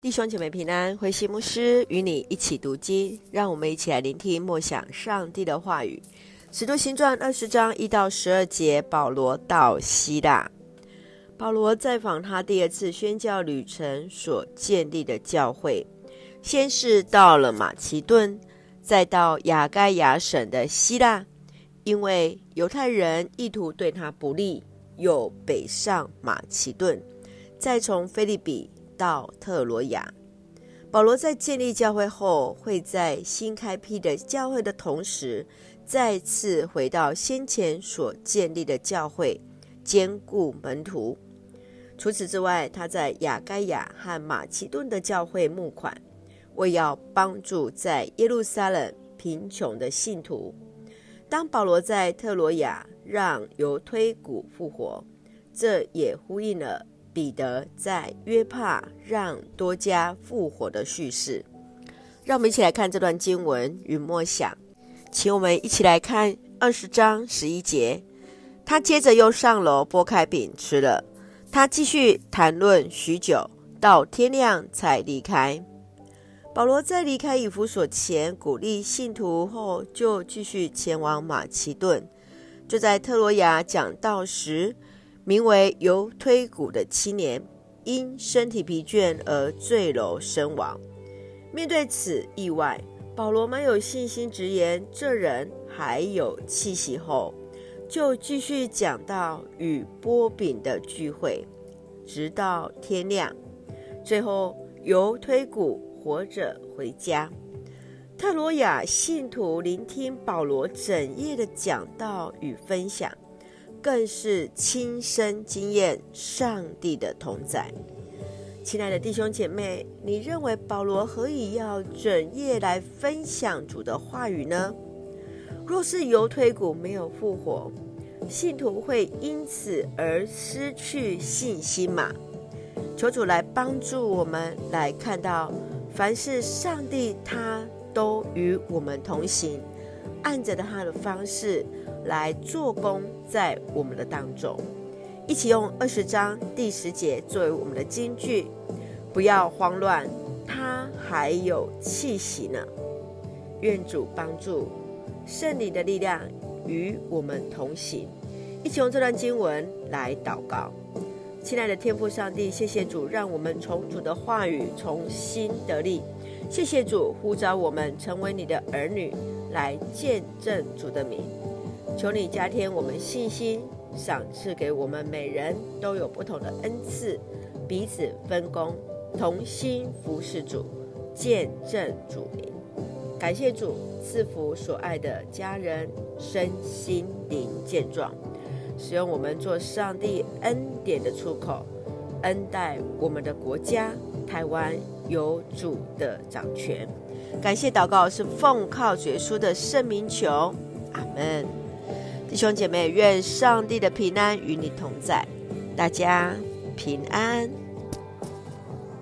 弟兄姐妹平安，慧馨牧师与你一起读经，让我们一起来聆听默想上帝的话语。使徒行传二十章一到十二节，保罗到希腊。保罗再访他第二次宣教旅程所建立的教会，先是到了马其顿，再到亚该亚省的希腊，因为犹太人意图对他不利，又北上马其顿，再从腓立比。到特罗亚，保罗在建立教会后，会在新开辟的教会的同时，再次回到先前所建立的教会，坚固门徒。除此之外，他在亚该亚和马其顿的教会募款，为要帮助在耶路撒冷贫穷的信徒。当保罗在特罗亚让犹推古复活，这也呼应了。彼得在约帕让多加复活的叙事，让我们一起来看这段经文与默想。请我们一起来看二十章十一节。他接着又上楼擘开饼吃了。他继续谈论许久，到天亮才离开。保罗在离开以弗所前鼓励信徒后，就继续前往马其顿。就在特罗亚讲道时，名为犹推古的青年因身体疲倦而坠楼身亡。面对此意外，保罗满有信心直言这人还有气息后，就继续讲到与波饼的聚会，直到天亮。最后，犹推古活着回家。特罗亚信徒聆听保罗整夜的讲道与分享。更是亲身经验上帝的同在。亲爱的弟兄姐妹，你认为保罗何以要整夜来分享主的话语呢？若是犹推古没有复活，信徒会因此而失去信心吗？求主来帮助我们来看到，凡是上帝，他都与我们同行，按着他的方式。来做工在我们的当中，一起用二十章第十节作为我们的金句，不要慌乱，他还有气息呢。愿主帮助，圣灵的力量与我们同行。一起用这段经文来祷告，亲爱的天父上帝，谢谢主，让我们从主的话语重新得力。谢谢主呼召我们成为你的儿女，来见证主的名。求你加添我们信心，赏赐给我们每人都有不同的恩赐，彼此分工，同心服侍主，见证主名。感谢主赐福所爱的家人身心灵健壮，使用我们做上帝恩典的出口，恩待我们的国家台湾有主的掌权。感谢祷告是奉靠主耶稣的圣名求，阿门。弟兄姐妹，愿上帝的平安与你同在，大家平安。